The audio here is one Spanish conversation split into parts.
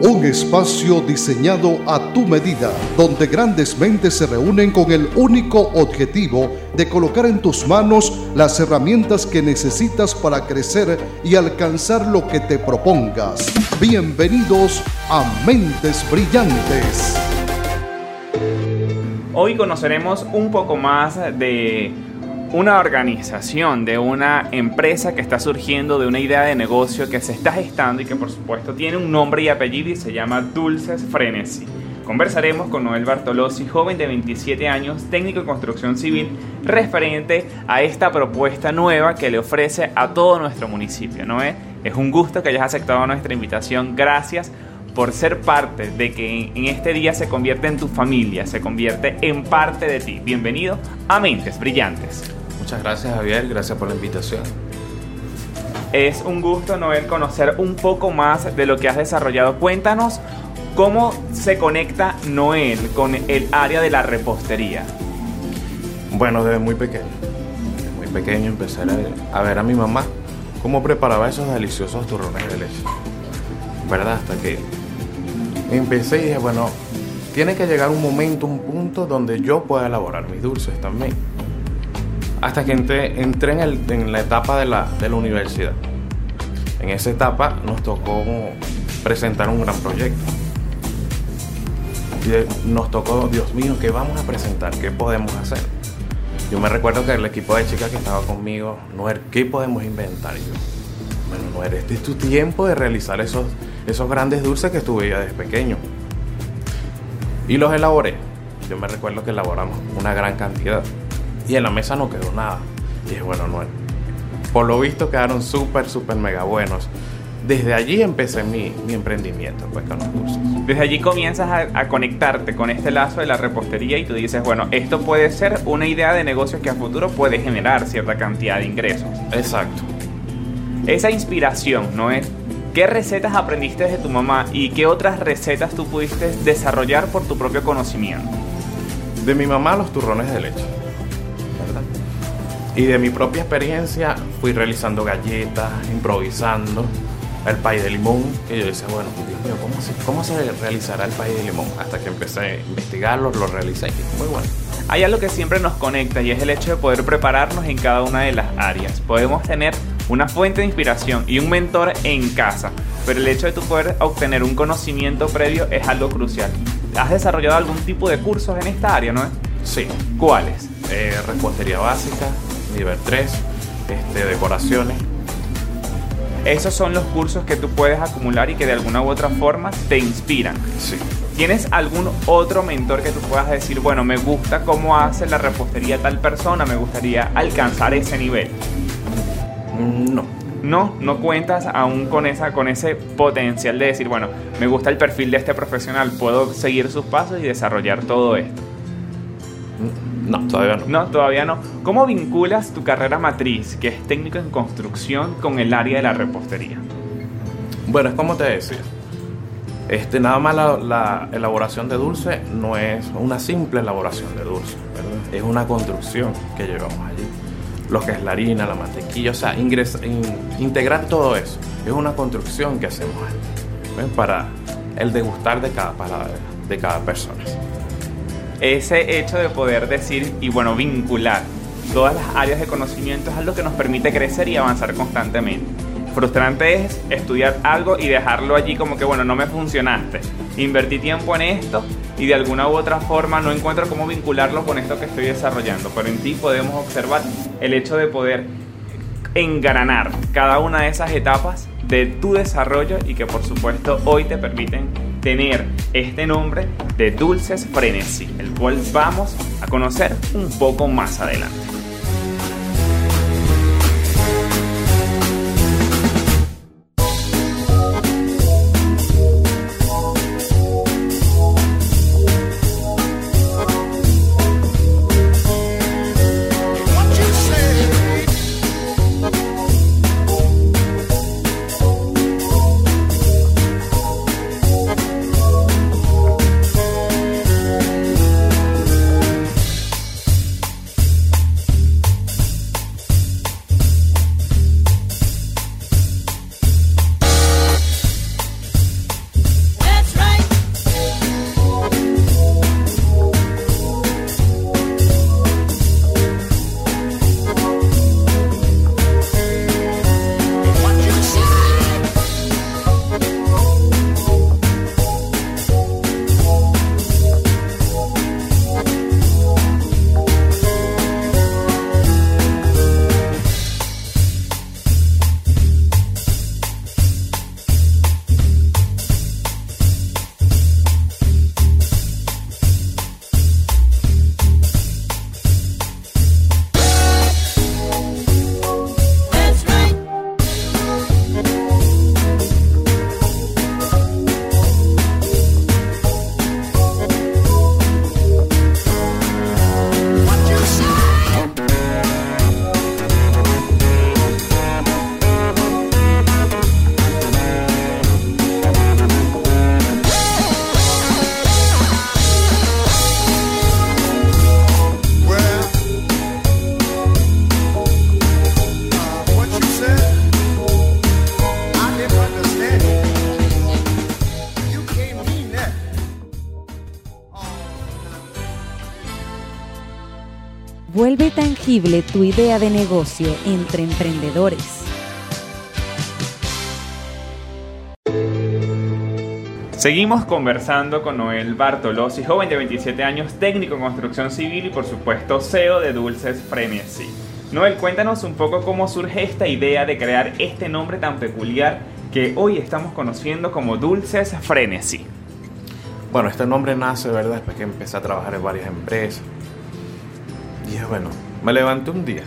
un espacio diseñado a tu medida, donde grandes mentes se reúnen con el único objetivo de colocar en tus manos las herramientas que necesitas para crecer y alcanzar lo que te propongas. Bienvenidos a Mentes Brillantes. Hoy conoceremos un poco más de una organización, de una empresa que está surgiendo, de una idea de negocio que se está gestando y que por supuesto tiene un nombre y apellido y se llama Dulces Frenesi. Conversaremos con Noel Bartolozzi, joven de 27 años, técnico de construcción civil, referente a esta propuesta nueva que le ofrece a todo nuestro municipio. Noel, es un gusto que hayas aceptado nuestra invitación. Gracias por ser parte de que en este día se convierte en tu familia, se convierte en parte de ti. Bienvenido a Mentes Brillantes. Muchas gracias Javier, gracias por la invitación. Es un gusto, Noel, conocer un poco más de lo que has desarrollado. Cuéntanos cómo se conecta Noel con el área de la repostería. Bueno, desde muy pequeño, desde muy pequeño empecé a ver a mi mamá cómo preparaba esos deliciosos turrones de leche. ¿Verdad? Hasta que empecé y dije, bueno, tiene que llegar un momento, un punto donde yo pueda elaborar mis dulces también hasta que entré, en, la etapa de la, universidad. En esa etapa nos tocó presentar un gran proyecto. Y nos tocó, Dios mío, ¿qué vamos a presentar? ¿Qué podemos hacer? Yo me recuerdo que el equipo de chicas que estaba conmigo, Noer, ¿qué podemos inventar? yo, bueno, Noer, este es tu tiempo de realizar esos, esos grandes dulces que estuve ya desde pequeño. Y los elaboré. Yo me recuerdo que elaboramos una gran cantidad y en la mesa no quedó nada. Y dije, bueno, no. Por lo visto quedaron súper, súper mega buenos. Desde allí empecé mi, mi, emprendimiento pues, con los cursos. Desde allí comienzas a, a, conectarte con este lazo de la repostería y tú dices, bueno, esto puede ser una idea de negocio que a futuro puede generar cierta cantidad de ingresos. Exacto. Esa inspiración, ¿no es? ¿Qué recetas aprendiste de tu mamá y qué otras recetas tú pudiste desarrollar por tu propio conocimiento? De mi mamá los turrones de leche y de mi propia experiencia fui realizando galletas, improvisando el pay de limón, que yo decía, bueno, Dios mío, ¿cómo se, ¿cómo se realizará el pay de limón? Hasta que empecé a investigarlo, lo realicé y muy bueno. Hay algo que siempre nos conecta y es el hecho de poder prepararnos en cada una de las áreas. Podemos tener una fuente de inspiración y un mentor en casa, pero el hecho de tu poder obtener un conocimiento previo es algo crucial. ¿Has desarrollado algún tipo de cursos en esta área, no? Sí. ¿Cuáles? Eh, repostería básica, nivel 3, este, decoraciones. Esos son los cursos que tú puedes acumular y que de alguna u otra forma te inspiran. Sí. ¿Tienes algún otro mentor que tú puedas decir, bueno, me gusta cómo hace la repostería tal persona, me gustaría alcanzar ese nivel? No. No, no cuentas aún con, esa, con ese potencial de decir, bueno, me gusta el perfil de este profesional, puedo seguir sus pasos y desarrollar todo esto. No, todavía no. No, todavía no. ¿Cómo vinculas tu carrera matriz, que es técnico en construcción, con el área de la repostería? Bueno, es como te decía. Este, nada más la, elaboración de dulce no es una simple elaboración de dulce, es una construcción que llevamos allí. Lo que es la harina, la mantequilla, o sea, integrar todo eso. Es una construcción que hacemos allí para el degustar de cada palabra, de cada persona ese hecho de poder decir y bueno, vincular todas las áreas de conocimiento es algo que nos permite crecer y avanzar constantemente. Frustrante es estudiar algo y dejarlo allí como que bueno, no me funcionaste. Invertí tiempo en esto y de alguna u otra forma no encuentro cómo vincularlo con esto que estoy desarrollando. Pero en ti podemos observar el hecho de poder engranar cada una de esas etapas de tu desarrollo y que por supuesto hoy te permiten tener este nombre de Dulces Frenesí, el cual vamos a conocer un poco más adelante. Vuelve tangible tu idea de negocio entre emprendedores. Seguimos conversando con Noel Bartolozzi, joven de 27 años, técnico en construcción civil y por supuesto CEO de Dulces Frenesí. Noel, cuéntanos un poco cómo surge esta idea de crear este nombre tan peculiar que hoy estamos conociendo como Dulces Frenesí. Bueno, este nombre nace, ¿verdad? Después que empecé a trabajar en varias empresas. Y dije, bueno, me levanté un día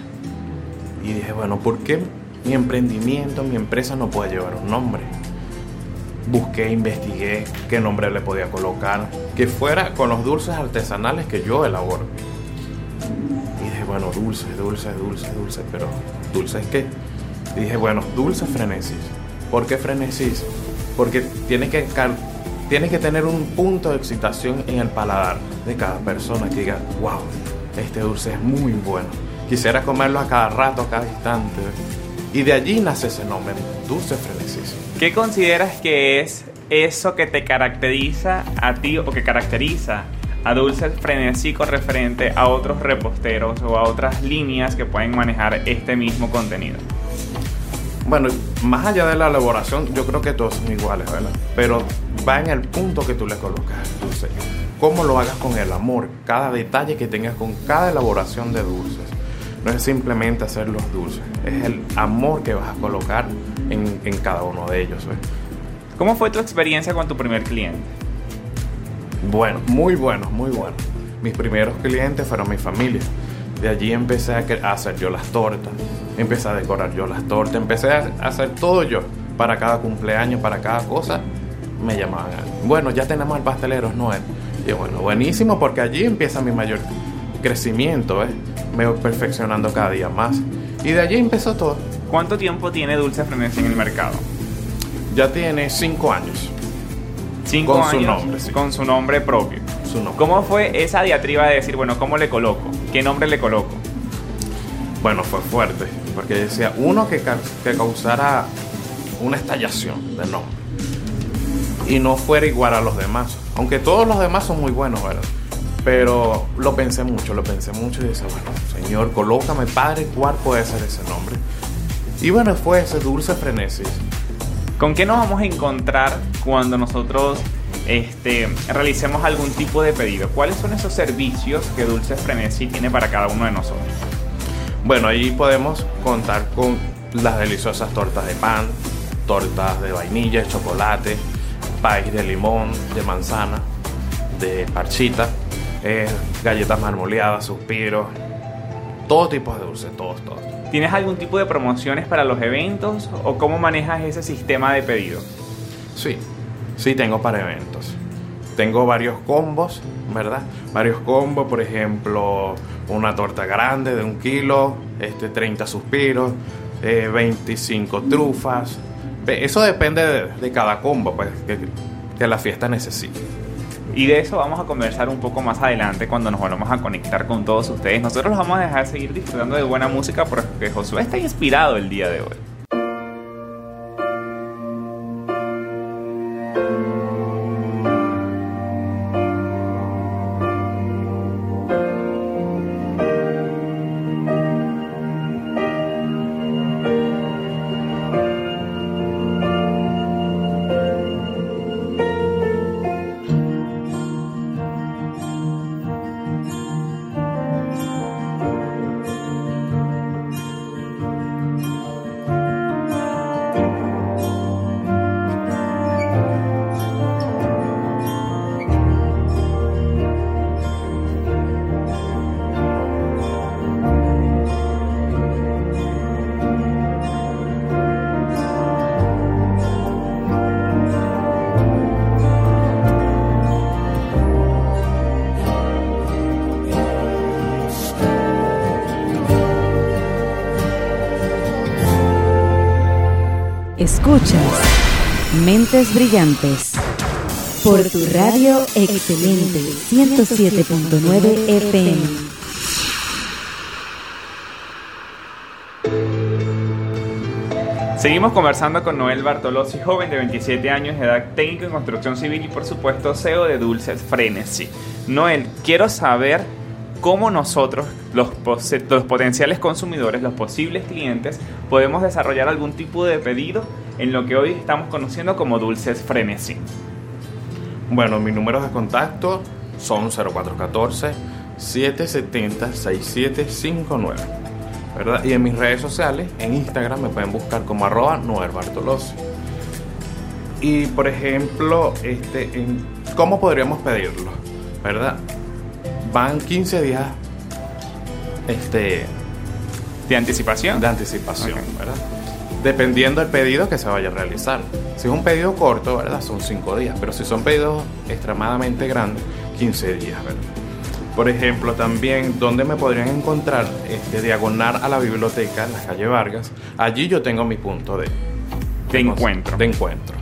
y dije, bueno, ¿por qué mi emprendimiento, mi empresa no puede llevar un nombre? Busqué, investigué qué nombre le podía colocar, que fuera con los dulces artesanales que yo elaboro. Y dije, bueno, dulce, dulce, dulce, dulce, pero ¿dulce es qué? Y dije, bueno, dulce frenesis. ¿Por qué frenesis? Porque tiene que Tienes que tener un punto de excitación en el paladar de cada persona que diga, wow, este dulce es muy bueno. Quisiera comerlo a cada rato, a cada instante. Y de allí nace ese nombre, dulce frenesis. ¿Qué consideras que es eso que te caracteriza a ti o que caracteriza a Dulce Frenesí con referente a otros reposteros o a otras líneas que pueden manejar este mismo contenido? Bueno, más allá de la elaboración, yo creo que todos son iguales, ¿verdad? Pero va en el punto que tú le colocas al dulce. Cómo lo hagas con el amor, cada detalle que tengas con cada elaboración de dulces. No es simplemente hacer los dulces, es el amor que vas a colocar en, en cada uno de ellos. ¿Cómo fue tu experiencia con tu primer cliente? Bueno, muy bueno, muy bueno. Mis primeros clientes fueron mi familia. De allí empecé a hacer yo las tortas, empecé a decorar yo las tortas, empecé a hacer todo yo para cada cumpleaños, para cada cosa me llamaban. Bueno, ya tenemos el pastelero, no bueno, buenísimo porque allí empieza mi mayor crecimiento, ¿eh? Me voy perfeccionando cada día más. Y de allí empezó todo. ¿Cuánto tiempo tiene Dulce Frenesí en el mercado? Ya tiene cinco años. Cinco con años. su nombre, sí. Con su nombre propio. Su nombre. ¿Cómo fue esa diatriba de decir, bueno, ¿cómo le coloco? ¿Qué nombre le coloco? Bueno, fue fuerte. Porque decía, uno que, que causara una estallación de nombre y no fuera igual a los demás. Aunque todos los demás son muy buenos, ¿verdad? Pero lo pensé mucho, lo pensé mucho y dije, bueno, Señor, colócame, Padre, ¿cuál puede ser ese nombre? Y bueno, fue ese dulce frenesis. ¿Con qué nos vamos a encontrar cuando nosotros este, realicemos algún tipo de pedido? ¿Cuáles son esos servicios que Dulce Frenesis tiene para cada uno de nosotros? Bueno, ahí podemos contar con las deliciosas tortas de pan, tortas de vainilla, chocolate, país de limón, de manzana, de parchita, eh, galletas marmoleadas, suspiros, todo tipo de dulces, todos, todos. ¿Tienes algún tipo de promociones para los eventos o cómo manejas ese sistema de pedido? Sí, sí tengo para eventos. Tengo varios combos, ¿verdad? Varios combos, por ejemplo, una torta grande de un kilo, este, 30 suspiros, 25 eh, trufas, eso depende de, cada combo pues, que, la fiesta necesite. Y de eso vamos a conversar un poco más adelante cuando nos volvamos a conectar con todos ustedes. Nosotros los vamos a dejar seguir disfrutando de buena música porque Josué está inspirado el día de hoy. Escuchas Mentes Brillantes por tu radio excelente 107.9 FM. Seguimos conversando con Noel Bartolozzi, joven de 27 años de edad, técnico en construcción civil y por supuesto CEO de Dulces Frenesy. Noel, quiero saber cómo nosotros, los, potenciales consumidores, los posibles clientes, podemos desarrollar algún tipo de pedido en lo que hoy estamos conociendo como dulces frenesí. Bueno, mis números de contacto son 0414 770 6759. ¿verdad? Y en mis redes sociales, en Instagram, me pueden buscar como arroba Noel Bartolozzi. Y por ejemplo, este, ¿cómo podríamos pedirlo? ¿Verdad? Van 15 días este, de anticipación. De anticipación, ¿verdad? Dependiendo del pedido que se vaya a realizar. Si es un pedido corto, ¿verdad? Son 5 días. Pero si son pedidos extremadamente grandes, 15 días, ¿verdad? Por ejemplo, también, ¿dónde me podrían encontrar? Este, diagonal a la biblioteca, en la calle Vargas. Allí yo tengo mi punto de, de, encuentro. De encuentro.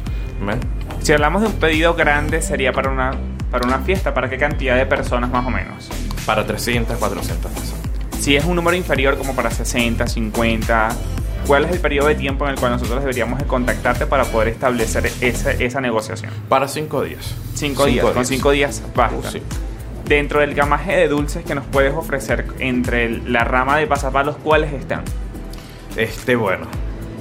Si hablamos de un pedido grande, sería para una, para una fiesta, ¿para qué cantidad de personas más o menos? Para 300, 400 personas. Si es un número inferior, como para 60, 50, ¿cuál es el periodo de tiempo en el cual nosotros deberíamos de contactarte para poder establecer esa, esa negociación? Para 5 días. 5 días, con 5 días basta. Uh, sí. Dentro del gamaje de dulces que nos puedes ofrecer entre la rama de pasapalos, ¿cuáles están? Este, bueno,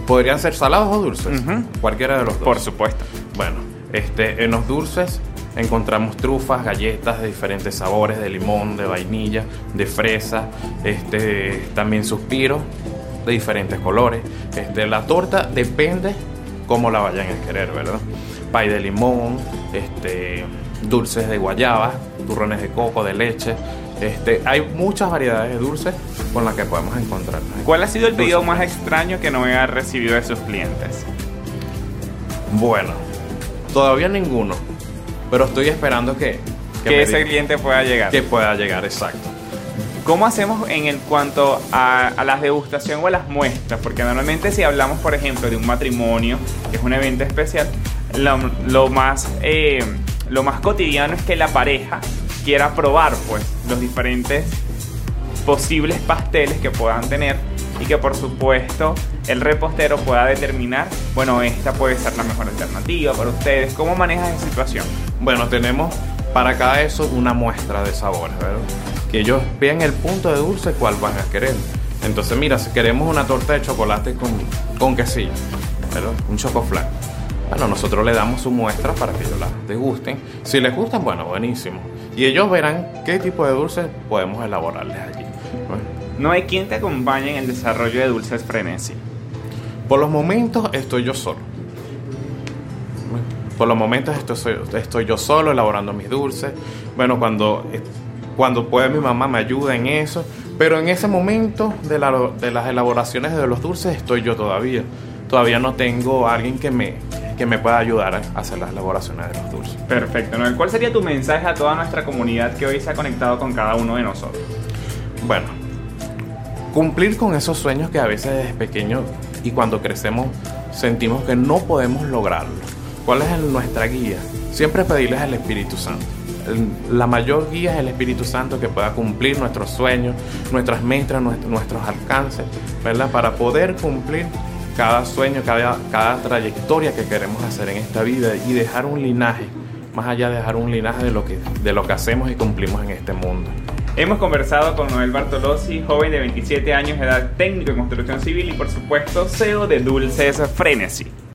podrían ser salados o dulces, cualquiera de los dos. Por supuesto. Bueno, este, en los dulces encontramos trufas, galletas de diferentes sabores, de limón, de vainilla, de fresa, este, también suspiros de diferentes colores. Este, la torta depende cómo la vayan a querer, ¿verdad? Pay de limón, este, dulces de guayaba, turrones de coco, de leche. Este, hay muchas variedades de dulces con las que podemos encontrar. ¿Cuál ha sido el pedido más extraño que no haya recibido de sus clientes? Bueno, todavía ninguno, pero estoy esperando que... Que, ese cliente pueda llegar. Que pueda llegar, exacto. ¿Cómo hacemos en el cuanto a, a la degustación o a las muestras? Porque normalmente si hablamos, por ejemplo, de un matrimonio, que es un evento especial, lo, más... Eh, lo más cotidiano es que la pareja quiera probar pues los diferentes posibles pasteles que puedan tener y que por supuesto el repostero pueda determinar, bueno, esta puede ser la mejor alternativa para ustedes. ¿Cómo manejas esa situación? Bueno, tenemos para cada eso una muestra de sabores, ¿verdad? Que ellos vean el punto de dulce cuál van a querer. Entonces, mira, si queremos una torta de chocolate con, con quesillo, ¿verdad? Un chocoflan bueno, nosotros le damos su muestra para que ellos la degusten. Si les gustan, bueno, buenísimo. Y ellos verán qué tipo de dulces podemos elaborarles allí. No hay quien te acompañe en el desarrollo de Dulces Frenesi. Por los momentos estoy yo solo. Por los momentos estoy, estoy yo solo elaborando mis dulces. Bueno, cuando, cuando puede mi mamá me ayuda en eso. Pero en ese momento de, de las elaboraciones de los dulces estoy yo todavía. Todavía no tengo a alguien que me, que me pueda ayudar a hacer las elaboraciones de los dulces. Perfecto. Noel, ¿cuál sería tu mensaje a toda nuestra comunidad que hoy se ha conectado con cada uno de nosotros? Bueno, cumplir con esos sueños que a veces desde pequeño y cuando crecemos sentimos que no podemos lograrlo. ¿Cuál es nuestra guía? Siempre pedirles al Espíritu Santo. La mayor guía es el Espíritu Santo que pueda cumplir nuestros sueños, nuestras metas, nuestros alcances, ¿verdad? Para poder cumplir cada sueño, cada, cada trayectoria que queremos hacer en esta vida y dejar un linaje, más allá de dejar un linaje de lo que, de lo que hacemos y cumplimos en este mundo. Hemos conversado con Noel Bartolozzi, joven de 27 años de edad, técnico en construcción civil y por supuesto CEO de Dulces Frenesy.